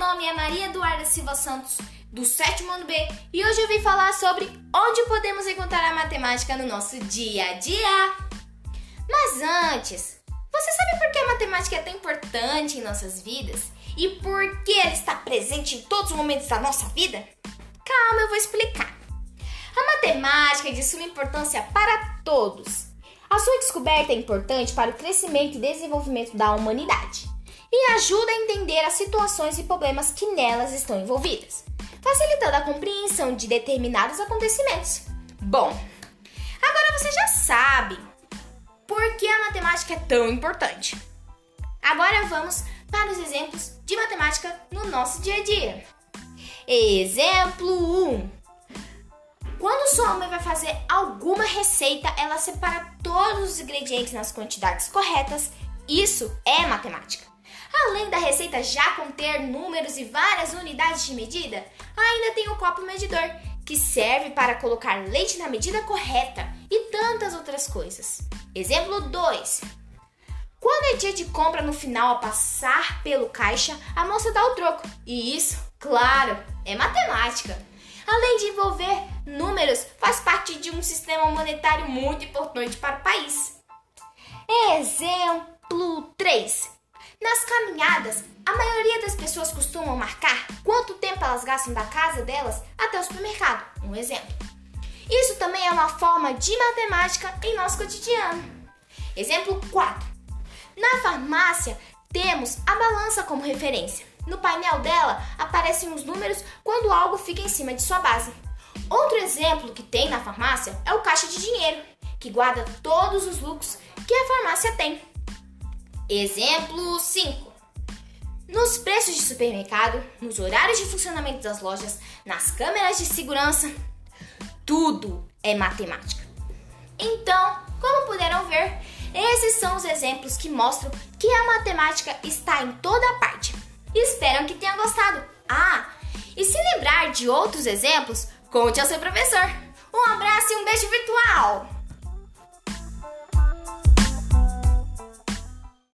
nome é Maria Eduarda Silva Santos, do sétimo ano B, e hoje eu vim falar sobre onde podemos encontrar a matemática no nosso dia a dia. Mas antes, você sabe por que a matemática é tão importante em nossas vidas? E por que ela está presente em todos os momentos da nossa vida? Calma, eu vou explicar. A matemática é de suma importância para todos. A sua descoberta é importante para o crescimento e desenvolvimento da humanidade e ajuda a entender as situações e problemas que nelas estão envolvidas, facilitando a compreensão de determinados acontecimentos. Bom, agora você já sabe por que a matemática é tão importante. Agora vamos para os exemplos de matemática no nosso dia a dia. Exemplo 1. Quando sua mãe vai fazer alguma receita, ela separa todos os ingredientes nas quantidades corretas. Isso é matemática. Receita já conter números e várias unidades de medida, ainda tem o copo medidor, que serve para colocar leite na medida correta e tantas outras coisas. Exemplo 2. Quando é dia de compra no final, ao passar pelo caixa, a moça dá o troco. E isso, claro, é matemática. Além de envolver números, faz parte de um sistema monetário muito importante para o país. Exemplo 3. Nas caminhadas, a maioria das pessoas costumam marcar quanto tempo elas gastam da casa delas até o supermercado. Um exemplo. Isso também é uma forma de matemática em nosso cotidiano. Exemplo 4. Na farmácia, temos a balança como referência. No painel dela aparecem os números quando algo fica em cima de sua base. Outro exemplo que tem na farmácia é o caixa de dinheiro, que guarda todos os lucros que a farmácia tem. Exemplo 5. Nos preços de supermercado, nos horários de funcionamento das lojas, nas câmeras de segurança, tudo é matemática. Então, como puderam ver, esses são os exemplos que mostram que a matemática está em toda parte. Espero que tenham gostado. Ah, e se lembrar de outros exemplos, conte ao seu professor. Um abraço e um beijo virtual!